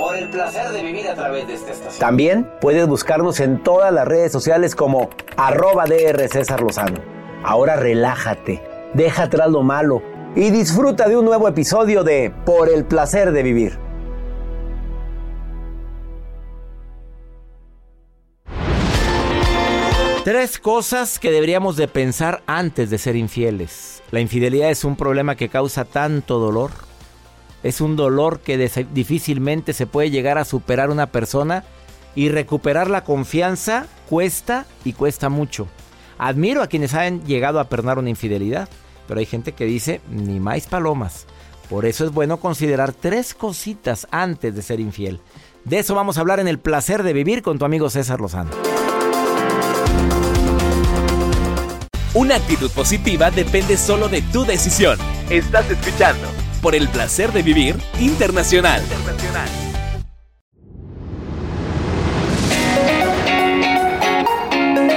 por el placer de vivir a través de esta estación. También puedes buscarnos en todas las redes sociales como arroba DR César Lozano. Ahora relájate, deja atrás lo malo y disfruta de un nuevo episodio de Por el placer de vivir. Tres cosas que deberíamos de pensar antes de ser infieles. La infidelidad es un problema que causa tanto dolor es un dolor que difícilmente se puede llegar a superar una persona y recuperar la confianza cuesta y cuesta mucho. Admiro a quienes han llegado a perdonar una infidelidad, pero hay gente que dice ni más palomas. Por eso es bueno considerar tres cositas antes de ser infiel. De eso vamos a hablar en el placer de vivir con tu amigo César Lozano. Una actitud positiva depende solo de tu decisión. Estás escuchando por el placer de vivir internacional.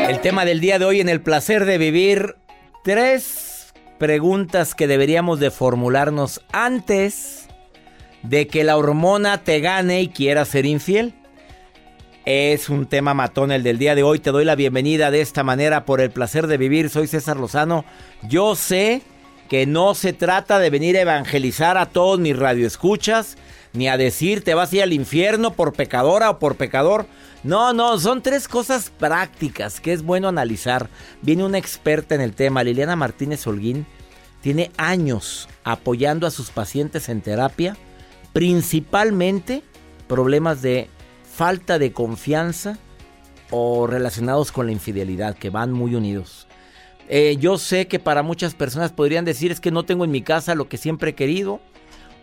El tema del día de hoy en el placer de vivir, tres preguntas que deberíamos de formularnos antes de que la hormona te gane y quiera ser infiel. Es un tema matón el del día de hoy. Te doy la bienvenida de esta manera por el placer de vivir. Soy César Lozano. Yo sé que no se trata de venir a evangelizar a todos mis radioescuchas, ni a decir te vas a ir al infierno por pecadora o por pecador. No, no, son tres cosas prácticas que es bueno analizar. Viene una experta en el tema, Liliana Martínez Holguín, tiene años apoyando a sus pacientes en terapia, principalmente problemas de falta de confianza o relacionados con la infidelidad, que van muy unidos. Eh, yo sé que para muchas personas podrían decir es que no tengo en mi casa lo que siempre he querido.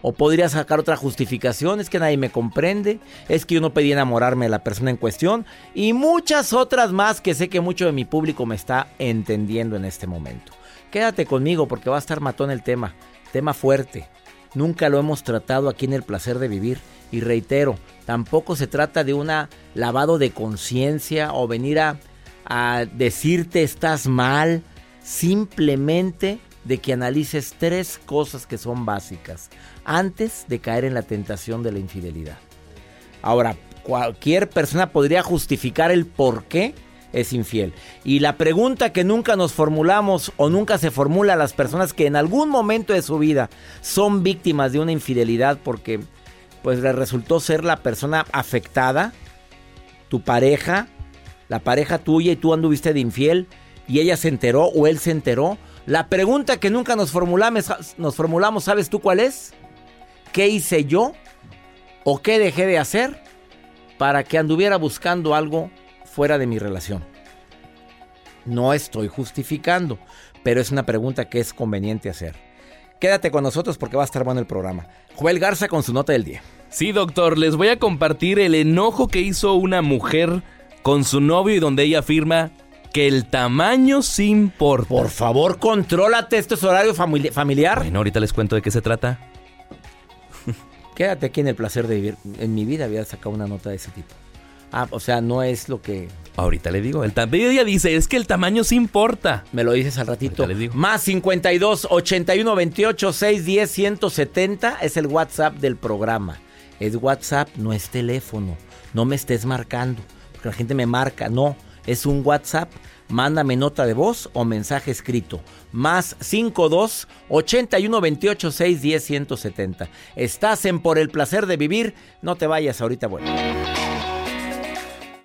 O podría sacar otra justificación, es que nadie me comprende, es que yo no pedí enamorarme de la persona en cuestión y muchas otras más que sé que mucho de mi público me está entendiendo en este momento. Quédate conmigo porque va a estar matón el tema, tema fuerte. Nunca lo hemos tratado aquí en el placer de vivir y reitero, tampoco se trata de un lavado de conciencia o venir a, a decirte estás mal simplemente de que analices tres cosas que son básicas antes de caer en la tentación de la infidelidad. Ahora, cualquier persona podría justificar el por qué es infiel. Y la pregunta que nunca nos formulamos o nunca se formula a las personas que en algún momento de su vida son víctimas de una infidelidad porque pues le resultó ser la persona afectada, tu pareja, la pareja tuya y tú anduviste de infiel, y ella se enteró o él se enteró. La pregunta que nunca nos formulamos, nos formulamos, ¿sabes tú cuál es? ¿Qué hice yo o qué dejé de hacer para que anduviera buscando algo fuera de mi relación? No estoy justificando, pero es una pregunta que es conveniente hacer. Quédate con nosotros porque va a estar bueno el programa. Joel Garza con su nota del día. Sí, doctor, les voy a compartir el enojo que hizo una mujer con su novio y donde ella afirma que el tamaño sí importa. Por favor, contrólate, esto es horario famili- familiar. Bueno, ahorita les cuento de qué se trata. Quédate aquí en el placer de vivir. En mi vida había sacado una nota de ese tipo. Ah, o sea, no es lo que Ahorita le digo, el tamaño ella dice, es que el tamaño sí importa. me lo dices al ratito. Les digo. Más 52 81 28 610 170 es el WhatsApp del programa. Es WhatsApp, no es teléfono. No me estés marcando. Porque la gente me marca. No, es un WhatsApp. Mándame nota de voz o mensaje escrito. Más 52 81 28 610 170. Estás en Por el placer de vivir. No te vayas ahorita, bueno.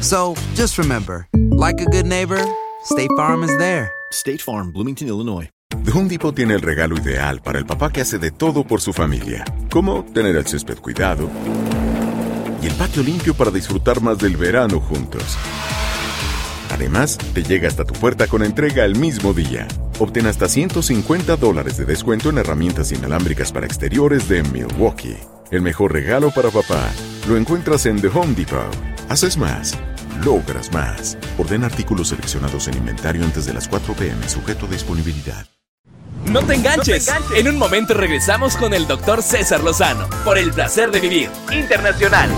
So just remember, like a good neighbor, State Farm is there. State Farm, Bloomington, Illinois. The Home Depot tiene el regalo ideal para el papá que hace de todo por su familia, como tener el césped cuidado y el patio limpio para disfrutar más del verano juntos. Además, te llega hasta tu puerta con entrega el mismo día. Obtén hasta 150 dólares de descuento en herramientas inalámbricas para exteriores de Milwaukee. El mejor regalo para papá lo encuentras en The Home Depot. Haces más, logras más. Orden artículos seleccionados en inventario antes de las 4 p.m. sujeto a disponibilidad. No te enganches. En un momento regresamos con el doctor César Lozano por el placer de vivir internacional.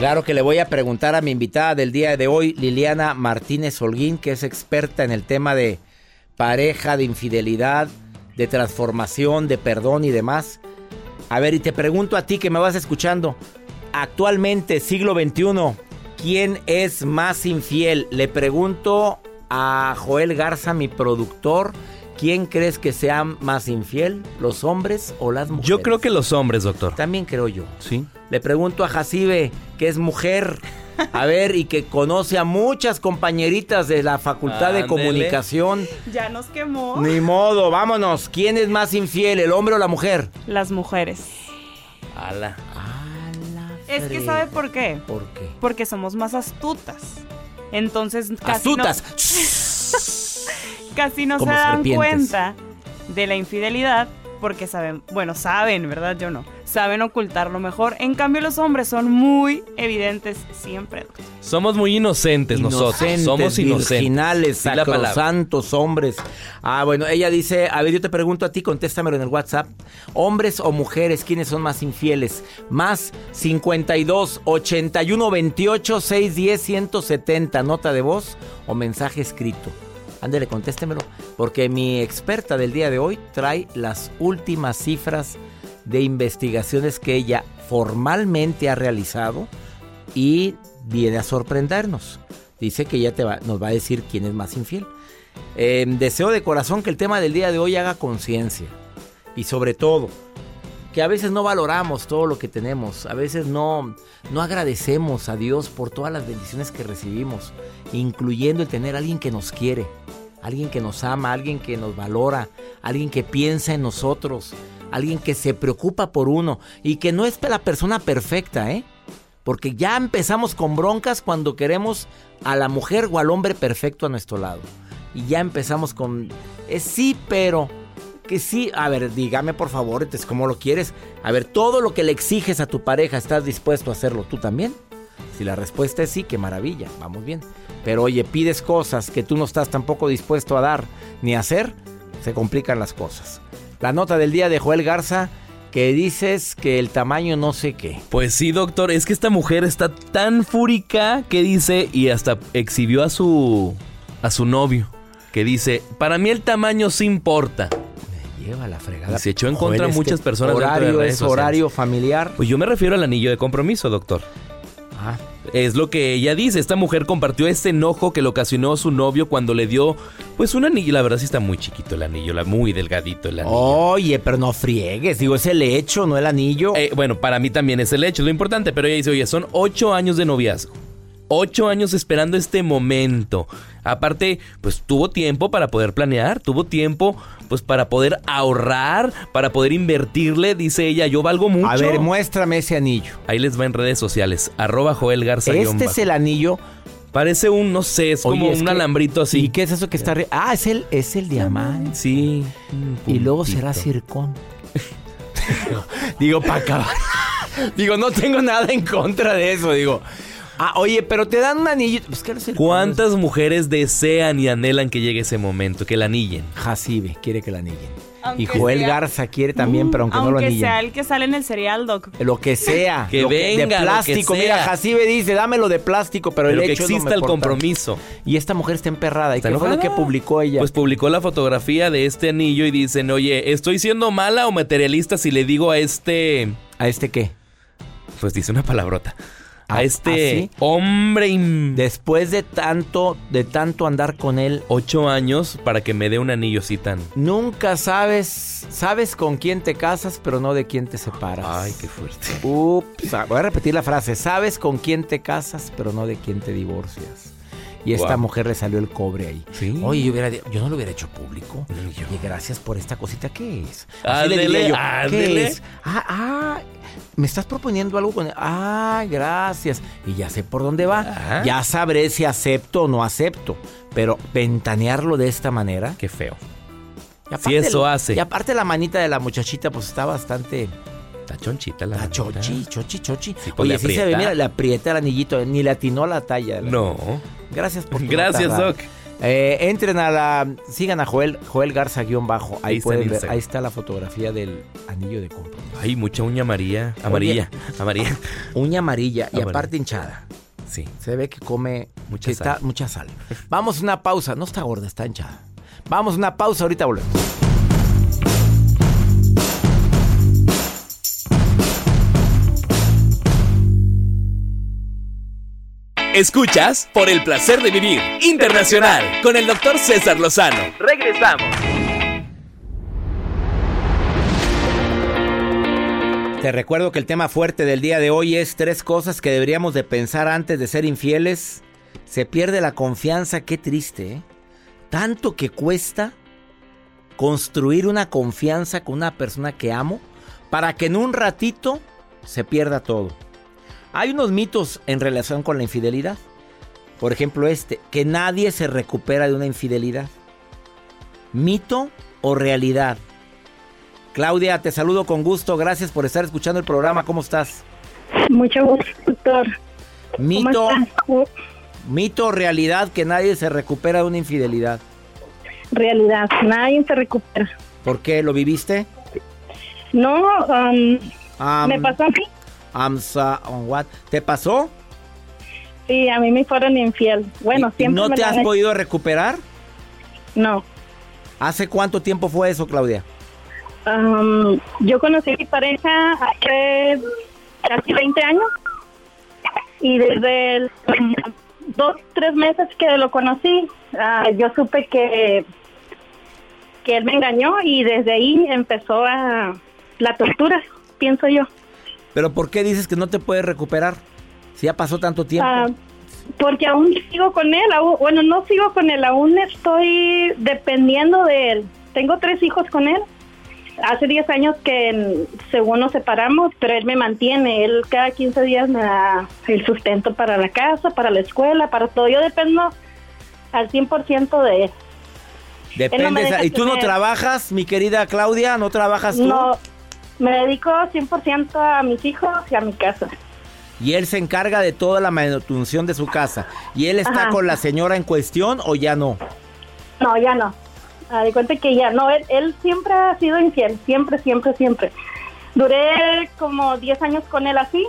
Claro que le voy a preguntar a mi invitada del día de hoy, Liliana Martínez Holguín, que es experta en el tema de pareja, de infidelidad, de transformación, de perdón y demás. A ver, y te pregunto a ti que me vas escuchando, actualmente, siglo XXI, ¿quién es más infiel? Le pregunto a Joel Garza, mi productor, ¿quién crees que sea más infiel, los hombres o las mujeres? Yo creo que los hombres, doctor. También creo yo. Sí. Le pregunto a Jacibe, que es mujer, a ver, y que conoce a muchas compañeritas de la Facultad de. Comunicación. Ya nos quemó. Ni modo, vámonos. ¿Quién es más infiel, el hombre o la mujer? Las mujeres. Ala. Es que ¿sabe por qué? ¿Por qué? Porque somos más astutas. Entonces casi ¡Astutas! no, casi no se dan serpientes. cuenta de la infidelidad porque saben, bueno, saben, ¿verdad? Yo no. Saben ocultarlo mejor. En cambio los hombres son muy evidentes siempre. Somos muy inocentes, nosotros. Inocentes, Somos inocentes. virginales, sacrosantos hombres. Ah, bueno, ella dice, a ver, yo te pregunto a ti, contéstamelo en el WhatsApp. Hombres o mujeres, ¿quiénes son más infieles? Más 52 81 28 610 170, nota de voz o mensaje escrito. Ándele, contéstemelo, porque mi experta del día de hoy trae las últimas cifras de investigaciones que ella formalmente ha realizado y viene a sorprendernos. Dice que ella te va- nos va a decir quién es más infiel. Eh, deseo de corazón que el tema del día de hoy haga conciencia. Y sobre todo, que a veces no valoramos todo lo que tenemos. A veces no, no agradecemos a Dios por todas las bendiciones que recibimos. Incluyendo el tener a alguien que nos quiere. Alguien que nos ama, alguien que nos valora, alguien que piensa en nosotros, alguien que se preocupa por uno y que no es la persona perfecta, ¿eh? Porque ya empezamos con broncas cuando queremos a la mujer o al hombre perfecto a nuestro lado. Y ya empezamos con, eh, sí, pero, que sí. A ver, dígame por favor, entonces, ¿cómo lo quieres? A ver, todo lo que le exiges a tu pareja, ¿estás dispuesto a hacerlo tú también? Si la respuesta es sí, qué maravilla, vamos bien. Pero oye, pides cosas que tú no estás tampoco dispuesto a dar ni a hacer, se complican las cosas. La nota del día de Joel Garza, que dices que el tamaño no sé qué. Pues sí, doctor, es que esta mujer está tan fúrica que dice y hasta exhibió a su a su novio que dice, "Para mí el tamaño sí importa." Me lleva la fregada. Y se echó en contra a este muchas personas de Horario redes es horario familiar. Pues yo me refiero al anillo de compromiso, doctor. Ah, Es lo que ella dice. Esta mujer compartió este enojo que le ocasionó su novio cuando le dio, pues, un anillo. La verdad sí está muy chiquito el anillo, la, muy delgadito el anillo. Oye, pero no friegues, digo, es el hecho, no el anillo. Eh, bueno, para mí también es el hecho, lo importante. Pero ella dice, oye, son ocho años de noviazgo. Ocho años esperando este momento. Aparte, pues tuvo tiempo para poder planear, tuvo tiempo, pues para poder ahorrar, para poder invertirle. Dice ella, yo valgo mucho. A ver, muéstrame ese anillo. Ahí les va en redes sociales. Arroba Joel Garza. Este es el anillo. Parece un, no sé, es como es un que- alambrito así. ¿Y qué es eso que está arriba? Ah, es el, es el diamante. Sí. Y luego será circón. digo, para acabar. digo, no tengo nada en contra de eso, digo. Ah, oye, pero te dan un anillo. Pues, ¿qué es el ¿Cuántas mujeres desean y anhelan que llegue ese momento, que la anillen? Jacibe quiere que la anillen. Aunque y Joel sea- Garza quiere también, pero aunque, no lo Aunque anillen. sea el que sale en el cereal, Doc. Lo que sea. Que lo venga, lo de que plástico. sea. Mira, Jacibe dice, dámelo de plástico, pero, Pero el que hecho exista el compromiso. Y esta mujer está emperrada. ¿Y ¿Está qué fue lo que publicó ella? Pues publicó la fotografía de este anillo y dicen, oye, ¿estoy siendo mala o materialista si le digo a este... ¿A este qué? Pues dice una palabrota. Ah, A este ¿ah, sí? hombre Después de tanto, de tanto andar con él, ocho años para que me dé un anillo así tan... nunca sabes, sabes con quién te casas, pero no de quién te separas. Ay, qué fuerte. Ups, ah, voy a repetir la frase. Sabes con quién te casas, pero no de quién te divorcias. Y esta Guau. mujer le salió el cobre ahí. Sí. Oye, yo, hubiera, yo no lo hubiera hecho público. Oye, gracias por esta cosita. ¿Qué es? Ándele, yo, ándele. ¿Qué es? Ah, ah, me estás proponiendo algo con... Ah, gracias. Y ya sé por dónde va. Ajá. Ya sabré si acepto o no acepto. Pero ventanearlo de esta manera... Qué feo. y Si eso hace. Y aparte la manita de la muchachita pues está bastante... Está chonchita la La manita. chochi, chochi, chochi. Sí, pues, Oye, sí se ve, mira, le aprieta el anillito, ni le atinó la talla. No. Gracias por tu Gracias, nota. Doc. Eh, entren a la. Sigan a Joel, Joel Garza guion bajo. Ahí, Ahí pueden ver. Ahí está la fotografía del anillo de compromiso. Ay, mucha uña amarilla. Amarilla. Amarilla. Uña amarilla y Amarilla. aparte hinchada. Sí. Se ve que come Mucha que sal. está- mucha sal. Vamos a una pausa. No está gorda, está hinchada. Vamos a una pausa, ahorita volvemos. Escuchas por el placer de vivir internacional con el doctor César Lozano. Regresamos. Te recuerdo que el tema fuerte del día de hoy es tres cosas que deberíamos de pensar antes de ser infieles. Se pierde la confianza, qué triste. ¿eh? Tanto que cuesta construir una confianza con una persona que amo para que en un ratito se pierda todo. Hay unos mitos en relación con la infidelidad. Por ejemplo este, que nadie se recupera de una infidelidad. ¿Mito o realidad? Claudia, te saludo con gusto. Gracias por estar escuchando el programa. ¿Cómo estás? Mucho gusto, doctor. Mito, mito o realidad que nadie se recupera de una infidelidad. Realidad, nadie se recupera. ¿Por qué? ¿Lo viviste? No, um, Am- me pasó a mí. Am sa- on what? ¿Te pasó? Sí, a mí me fueron infiel. Bueno, ¿Y siempre ¿No me te lo has han hecho. podido recuperar? No. ¿Hace cuánto tiempo fue eso, Claudia? Um, yo conocí a mi pareja hace casi 20 años y desde el, um, dos, tres meses que lo conocí, ah, yo supe que, que él me engañó y desde ahí empezó a, la tortura, pienso yo. ¿Pero por qué dices que no te puedes recuperar? Si ya pasó tanto tiempo. Ah, porque aún sigo con él, aún- bueno, no sigo con él, aún estoy dependiendo de él. Tengo tres hijos con él. Hace 10 años que según nos separamos, pero él me mantiene. Él cada 15 días me da el sustento para la casa, para la escuela, para todo. Yo dependo al 100% de él. Depende. él no ¿Y tú no trabajas, mi querida Claudia? ¿No trabajas tú? No, me dedico 100% a mis hijos y a mi casa. y él se encarga de toda la manutención de su casa. ¿Y él está Ajá. con la señora en cuestión o ya no? No, ya no. Ah, de cuenta que ya no, él, él siempre ha sido infiel, siempre, siempre, siempre. Duré como 10 años con él así,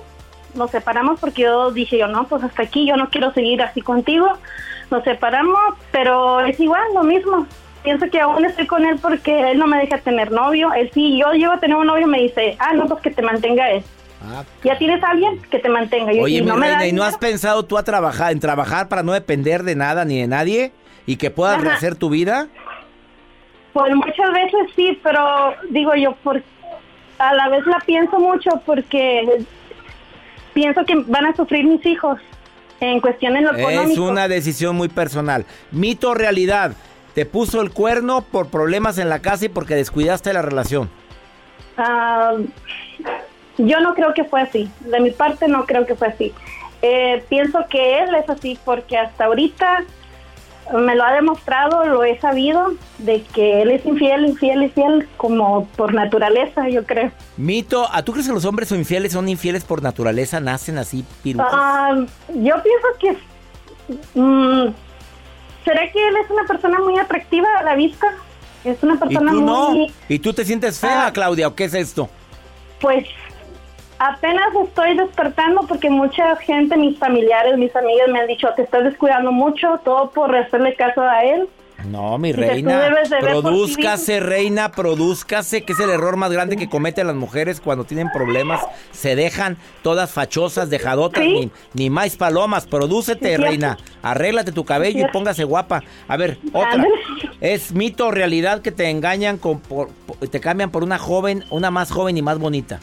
nos separamos porque yo dije yo, no, pues hasta aquí, yo no quiero seguir así contigo. Nos separamos, pero es igual, lo mismo. Pienso que aún estoy con él porque él no me deja tener novio. Él sí, yo llego a tener un novio y me dice, ah, no, pues que te mantenga él. Ya tienes a alguien que te mantenga. Y- Oye, y mi no reina, ¿y no has pensado tú a trabajar, en trabajar para no depender de nada ni de nadie? ¿Y que puedas Ajá. rehacer tu vida? Pues muchas veces sí, pero digo yo, por, a la vez la pienso mucho porque pienso que van a sufrir mis hijos en cuestiones lo Es económico. una decisión muy personal. Mito realidad. Te puso el cuerno por problemas en la casa y porque descuidaste la relación. Ah, yo no creo que fue así. De mi parte no creo que fue así. Eh, pienso que él es así porque hasta ahorita me lo ha demostrado, lo he sabido, de que él es infiel, infiel, infiel, como por naturaleza, yo creo. Mito, ¿a tú crees que los hombres son infieles? ¿Son infieles por naturaleza? ¿Nacen así pirujas? Ah, yo pienso que... mm, ¿Será que él es una persona muy atractiva a la vista? Es una ¿Y persona no? muy... ¿Y tú te sientes fea, Claudia, o qué es esto? Pues apenas estoy despertando porque mucha gente, mis familiares, mis amigas me han dicho, te estás descuidando mucho, todo por hacerle caso a él. No, mi reina. Produzcase, reina, produzcase, que es el error más grande que cometen las mujeres cuando tienen problemas. Se dejan todas fachosas, dejadotas, ni, ni más palomas. Prodúcete, reina. Arréglate tu cabello y póngase guapa. A ver, otra. ¿Es mito o realidad que te engañan, con, por- por- te cambian por una joven, una más joven y más bonita?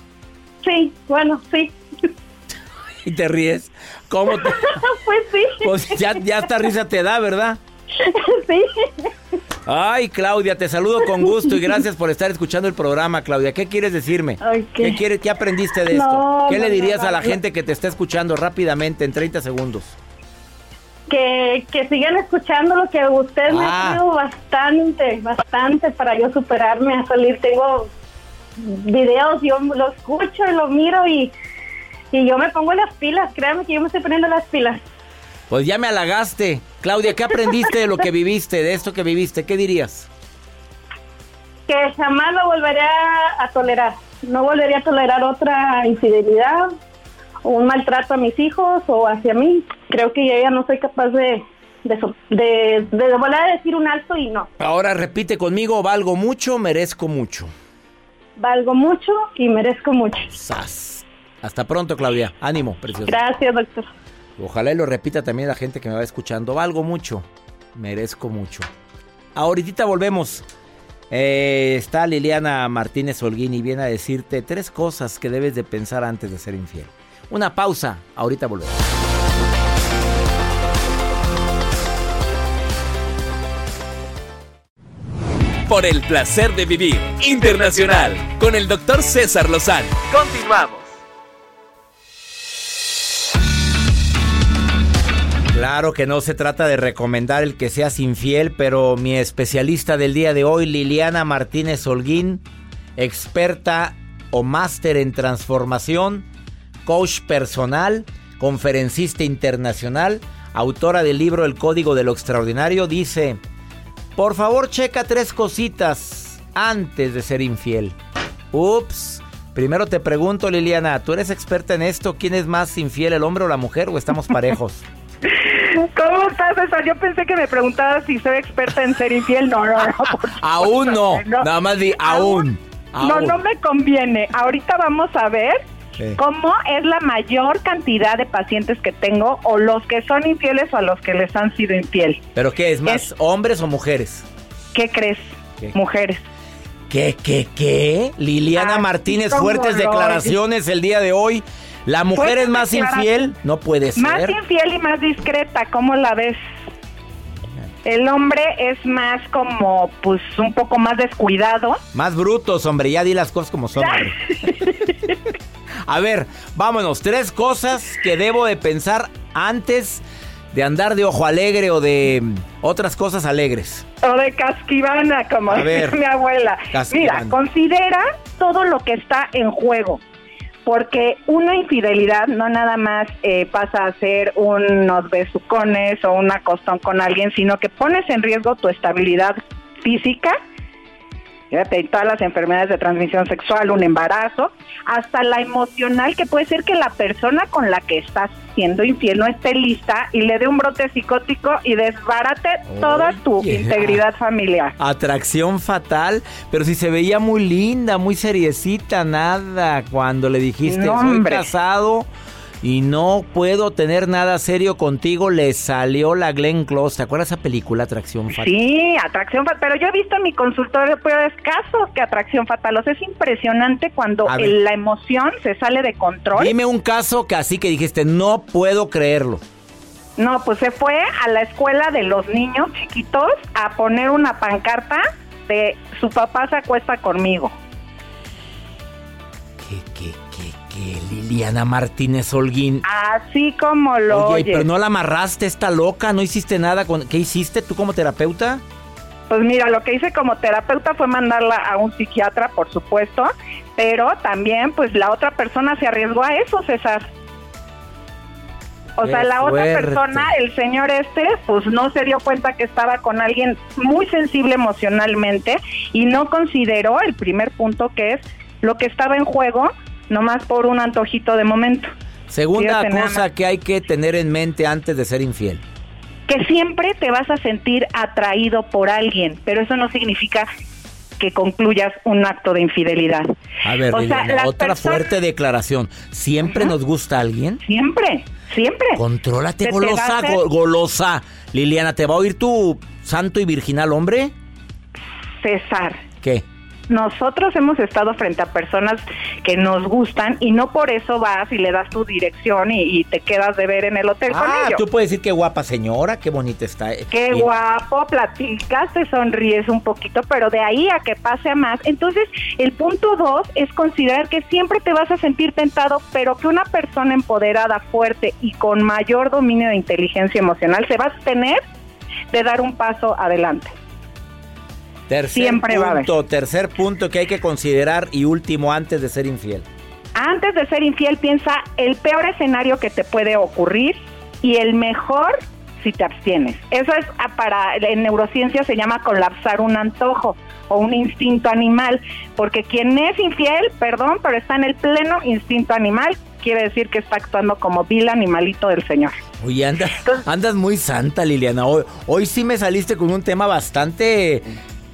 Sí, bueno, sí. Y te ríes. ¿Cómo te- pues sí. Pues ya, ya esta risa te da, ¿verdad? sí. Ay, Claudia, te saludo con gusto y gracias por estar escuchando el programa, Claudia. ¿Qué quieres decirme? ¿Qué, ¿qué? quieres, ¿Qué aprendiste de esto? No, ¿Qué no, le dirías no, a la gente que te está escuchando rápidamente en 30 segundos? Que, que sigan escuchando lo que usted me Ah. ha sido bastante, bastante para yo superarme a salir. Tengo videos, yo lo escucho y lo miro y, y yo me pongo las pilas. Créame que yo me estoy poniendo las pilas. Pues ya me halagaste. Claudia, ¿qué aprendiste de lo que viviste, de esto que viviste? ¿Qué dirías? Que jamás lo volveré a, tolerar. No volvería a tolerar otra infidelidad o un maltrato a mis hijos o hacia mí. Creo que yo ya no soy capaz de, de, de, de volver a decir un alto y no. Ahora repite conmigo, valgo mucho, merezco mucho. Valgo mucho y merezco mucho. Sas. Hasta pronto, Claudia. Ánimo, preciosa. Gracias, doctor. Ojalá y lo repita también la gente que me va escuchando. Valgo mucho, merezco mucho. Ahorita volvemos. Eh, está Liliana Martínez Holguín y viene a decirte tres cosas que debes de pensar antes de ser infiel. Una pausa, ahorita volvemos. Por el placer de vivir internacional con el doctor César Lozano. Continuamos. Claro que no se trata de recomendar el que seas infiel, pero mi especialista del día de hoy, Liliana Martínez Holguín, experta o máster en transformación, coach personal, conferencista internacional, autora del libro El Código de lo Extraordinario, dice, por favor checa tres cositas antes de ser infiel. Ups. Primero te pregunto, Liliana, ¿tú eres experta en esto? ¿Quién es más infiel, el hombre o la mujer o estamos parejos? ¿Cómo estás, César? Yo pensé que me preguntabas si soy experta en ser infiel. No, no, no. Aún no. No. Nada más di aún. No, Aún. no me conviene. Ahorita vamos a ver Sí. cómo es la mayor cantidad de pacientes que tengo o los que son infieles o a los que les han sido infiel. ¿Pero qué es más, hombres o mujeres? ¿Qué crees? ¿Qué? Mujeres. ¿Qué, qué, qué? Liliana Así Martínez, fuertes declaraciones el día de hoy. ¿La mujer es más infiel? No puede Más ser. infiel y más discreta, ¿cómo la ves? El hombre es más como, pues, un poco más descuidado. Más brutos, hombre, ya di las cosas como son. A ver, vámonos. Tres cosas que debo de pensar antes de andar de ojo alegre o de otras cosas alegres. O de casquivana, como dice mi abuela. Casquivana. Mira, considera todo lo que está en juego. Porque una infidelidad no nada más eh, pasa a ser unos besucones o un acostón con alguien, sino que pones en riesgo tu estabilidad física, fíjate, todas las enfermedades de transmisión sexual, un embarazo, hasta la emocional, que puede ser que la persona con la que estás siendo infiel no esté lista y le dé un brote psicótico y desbarate toda tu integridad familiar. Atracción fatal, pero si se veía muy linda, muy seriecita, nada. Cuando le dijiste, No, soy casado y no puedo tener nada serio contigo, le salió la Glenn Close. ¿Te acuerdas esa película, Atracción fatal? Sí, atracción fatal. Pero yo he visto en mi consultorio peores casos que atracción fatal. O sea, es impresionante cuando el- la emoción se sale de control. Dime un caso que así que dijiste, no puedo creerlo. No, pues se fue a la escuela de los niños chiquitos a poner una pancarta de su papá se acuesta conmigo. ¿Qué, qué, qué? Liliana Martínez Holguín. Así como lo Oye, oyes. pero no la amarraste, está loca, no hiciste nada con... ¿Qué hiciste tú como terapeuta? Pues mira, lo que hice como terapeuta fue mandarla a un psiquiatra, por supuesto, pero también pues la otra persona se arriesgó a eso, César. O Qué sea, la otra persona, el señor este, pues no se dio cuenta que estaba con alguien muy sensible emocionalmente y no consideró el primer punto que es lo que estaba en juego, nomás por un antojito de momento. Segunda Fíjate cosa que hay que tener en mente antes de ser infiel. que siempre te vas a sentir atraído por alguien, pero eso no significa que concluyas un acto de infidelidad. A ver, O sea, Liliana, las otra personas- fuerte declaración. ¿Siempre nos gusta alguien? Siempre, siempre. Contrólate, golosa, hacer- go- golosa. Liliana, ¿te va a oír tu santo y virginal hombre? César, ¿Qué? Nosotros hemos estado frente a personas que nos gustan y no por eso vas y le das tu dirección y, y te quedas de ver en el hotel con Ah, ellos. tú puedes decir qué guapa señora, qué bonita está. Qué Y- guapo, platicas, te sonríes un poquito, pero de ahí a que pase a más. Entonces, el punto dos es considerar que siempre te vas a sentir tentado, pero que una persona empoderada, fuerte y con mayor dominio de inteligencia emocional se va a abstener de dar un paso adelante. Tercer Siempre va a haber. punto, tercer punto que hay que considerar y último antes de ser infiel. Antes de ser infiel, piensa el peor escenario que te puede ocurrir y el mejor si te abstienes. Eso es ah, para en neurociencia se llama colapsar un antojo o un instinto animal, porque quien es infiel, perdón, pero está en el pleno instinto animal, quiere decir que está actuando como vil animalito del señor. Oye, anda- andas muy santa, Liliana. Hoy, hoy sí me saliste con un tema bastante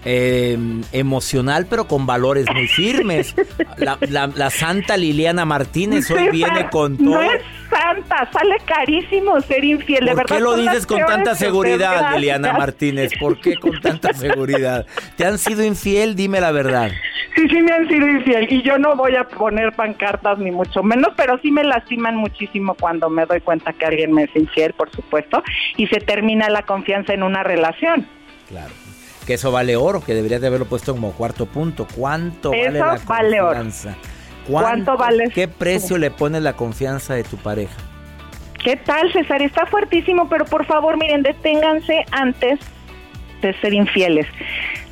eh, emocional, pero con valores muy firmes. La, la- la santa Liliana Martínez hoy viene con todo. No es santa, sale carísimo ser infiel, de ¿Por verdad. qué lo dices con tanta seguridad. Liliana Martínez? ¿Por qué con tanta seguridad? ¿Te han sido infiel? Dime la verdad. Sí, sí me han sido infiel y yo no voy a poner pancartas ni mucho menos, pero sí me lastiman muchísimo cuando me doy cuenta que alguien me es infiel, por supuesto, y se termina la confianza en una relación. Claro. Que eso vale oro, que deberías de haberlo puesto como cuarto punto. ¿Cuánto vale la vale oro. confianza? ¿Cuánto vale ¿Qué precio le pones la confianza de tu pareja? ¿Qué tal, César? Está fuertísimo, pero por favor, miren, deténganse antes de ser infieles.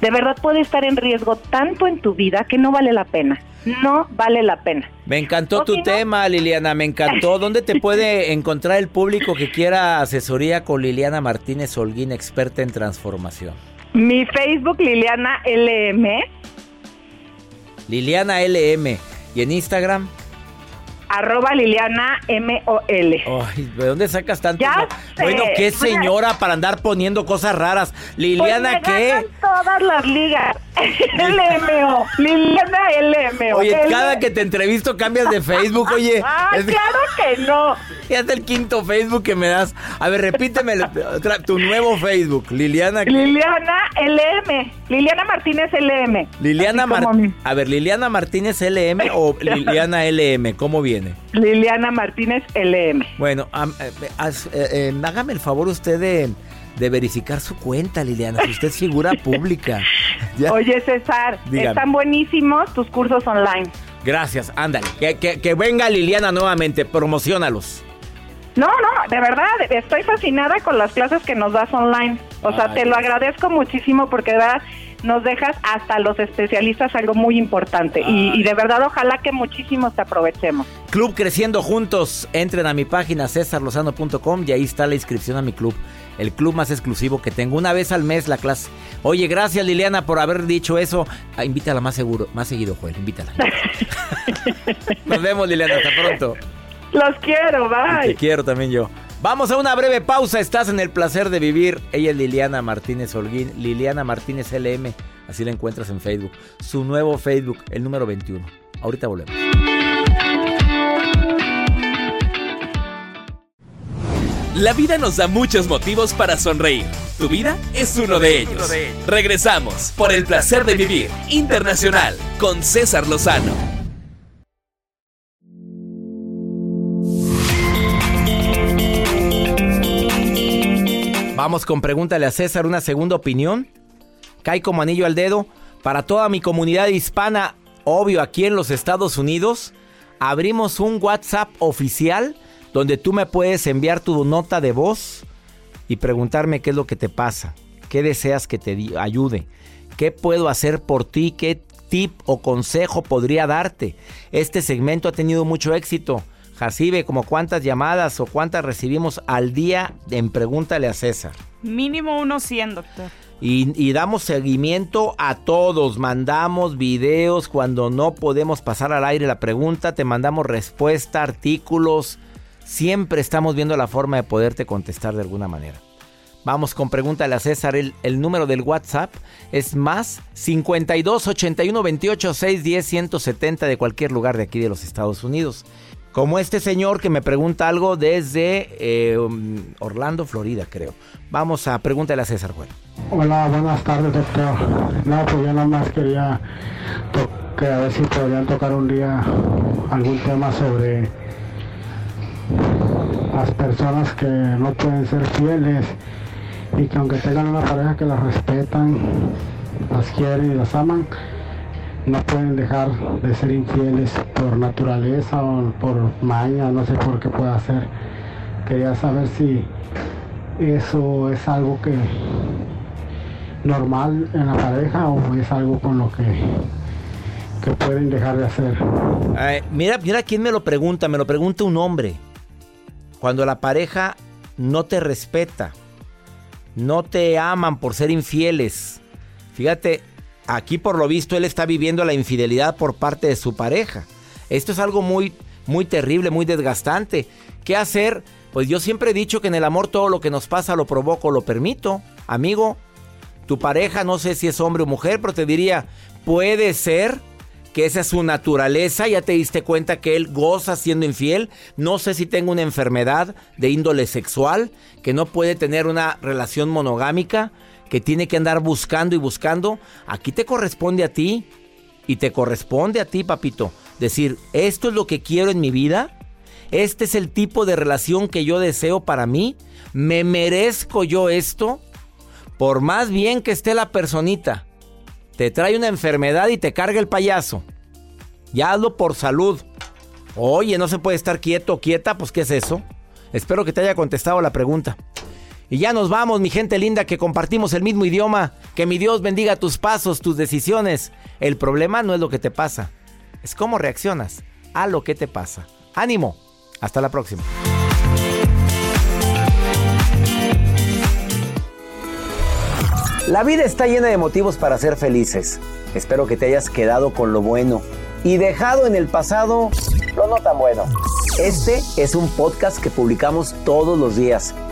De verdad puede estar en riesgo tanto en tu vida que no vale la pena. No vale la pena. Me encantó ¿O tu si no? tema, Liliana, me encantó. ¿Dónde te puede encontrar el público que quiera asesoría con Liliana Martínez Holguín, experta en transformación? Mi Facebook, Liliana LM, Liliana LM. ¿Y en Instagram? arroba Liliana MOL. Ay, ¿de dónde sacas tanto? Ya sé. Bueno, qué señora para andar poniendo cosas raras. Liliana, Pues me ¿qué? todas las ligas. LMO. Liliana LMO. Oye, cada que te entrevisto cambias de Facebook, oye. Ah, es- claro que no. Ya es el quinto Facebook que me das. A ver, repíteme tu nuevo Facebook. Liliana. Liliana LM. Liliana Martínez LM. Liliana Martínez. A ver, Liliana Martínez LM o Liliana LM, ¿cómo viene? Liliana Martínez LM. Bueno, eh, eh, eh, hágame el favor usted de, de verificar su cuenta, Liliana, si usted es figura pública. Ya. Oye, César, Dígame. están buenísimos tus cursos online. Gracias, ándale. Que, que- que venga Liliana nuevamente, promocionalos. No, no, de verdad, estoy fascinada con las clases que nos das online. O sea, Ay, te lo agradezco muchísimo porque de verdad nos dejas hasta los especialistas algo muy importante. Y, y de verdad, ojalá que muchísimos te aprovechemos. Club Creciendo Juntos. Entren a mi página cesarlozano.com y ahí está la inscripción a mi club. El club más exclusivo que tengo. Una vez al mes la clase. Oye, gracias Liliana por haber dicho eso. Ah, invítala más seguro, más seguido, Joel. Invítala. Nos vemos, Liliana. Hasta pronto. Los quiero, bye. Te quiero también yo. Vamos a una breve pausa. Estás en el placer de vivir. Ella es Liliana Martínez Holguín. Liliana Martínez LM. Así la encuentras en Facebook. Su nuevo Facebook, el número 21. Ahorita volvemos. La vida nos da muchos motivos para sonreír. Tu vida es uno de ellos. Regresamos por el placer de vivir internacional con César Lozano. Vamos con pregúntale a César una segunda opinión. Cae como anillo al dedo. Para toda mi comunidad hispana, obvio aquí en los Estados Unidos, abrimos un WhatsApp oficial donde tú me puedes enviar tu nota de voz y preguntarme qué es lo que te pasa, qué deseas que te ayude, qué puedo hacer por ti, qué tip o consejo podría darte. Este segmento ha tenido mucho éxito. Jacibe, como cuántas llamadas o cuántas recibimos al día en Pregúntale a César. Mínimo unos 100, doctor. Y, y, damos seguimiento a todos, mandamos videos cuando no podemos pasar al aire la pregunta, te mandamos respuesta, artículos, siempre estamos viendo la forma de poderte contestar de alguna manera. Vamos con pregúntale a César, el, el número del WhatsApp es más 52 81 28 6 10 170 de cualquier lugar de aquí de los Estados Unidos. Como este señor que me pregunta algo desde eh, Orlando, Florida, creo. Vamos a pregúntale a César Juan. Hola, buenas tardes, doctor. No, pues yo nada más quería que a ver si podrían tocar un día algún tema sobre las personas que no pueden ser fieles y que aunque tengan una pareja que las respetan, las quieren y las aman, no pueden dejar de ser infieles por naturaleza o por maña, no sé por qué pueda ser. Quería saber si eso es algo que normal en la pareja o es algo con lo que, que pueden dejar de hacer. Mira, mira quién me lo pregunta, me lo pregunta un hombre. Cuando la pareja no te respeta, no te aman por ser infieles. Fíjate, aquí por lo visto él está viviendo la infidelidad por parte de su pareja. Esto es algo muy, muy terrible, muy desgastante. ¿Qué hacer? Pues yo siempre he dicho que en el amor todo lo que nos pasa lo provoco, lo permito. Amigo, tu pareja, no sé si es hombre o mujer, pero te diría, puede ser que esa es su naturaleza, ya te diste cuenta que él goza siendo infiel, no sé si tengo una enfermedad de índole sexual, que no puede tener una relación monogámica, que tiene que andar buscando y buscando, aquí te corresponde a ti y te corresponde a ti, papito, decir, esto es lo que quiero en mi vida, este es el tipo de relación que yo deseo para mí, me merezco yo esto, por más bien que esté la personita, te trae una enfermedad y te carga el payaso. Ya hazlo por salud. Oye, no se puede estar quieto quieta, pues ¿qué es eso? Espero que te haya contestado la pregunta. Y ya nos vamos, mi gente linda, que compartimos el mismo idioma. Que mi Dios bendiga tus pasos, tus decisiones. El problema no es lo que te pasa, es cómo reaccionas a lo que te pasa. Ánimo. Hasta la próxima. La vida está llena de motivos para ser felices. Espero que te hayas quedado con lo bueno y dejado en el pasado lo no tan bueno. Este es un podcast que publicamos todos los días,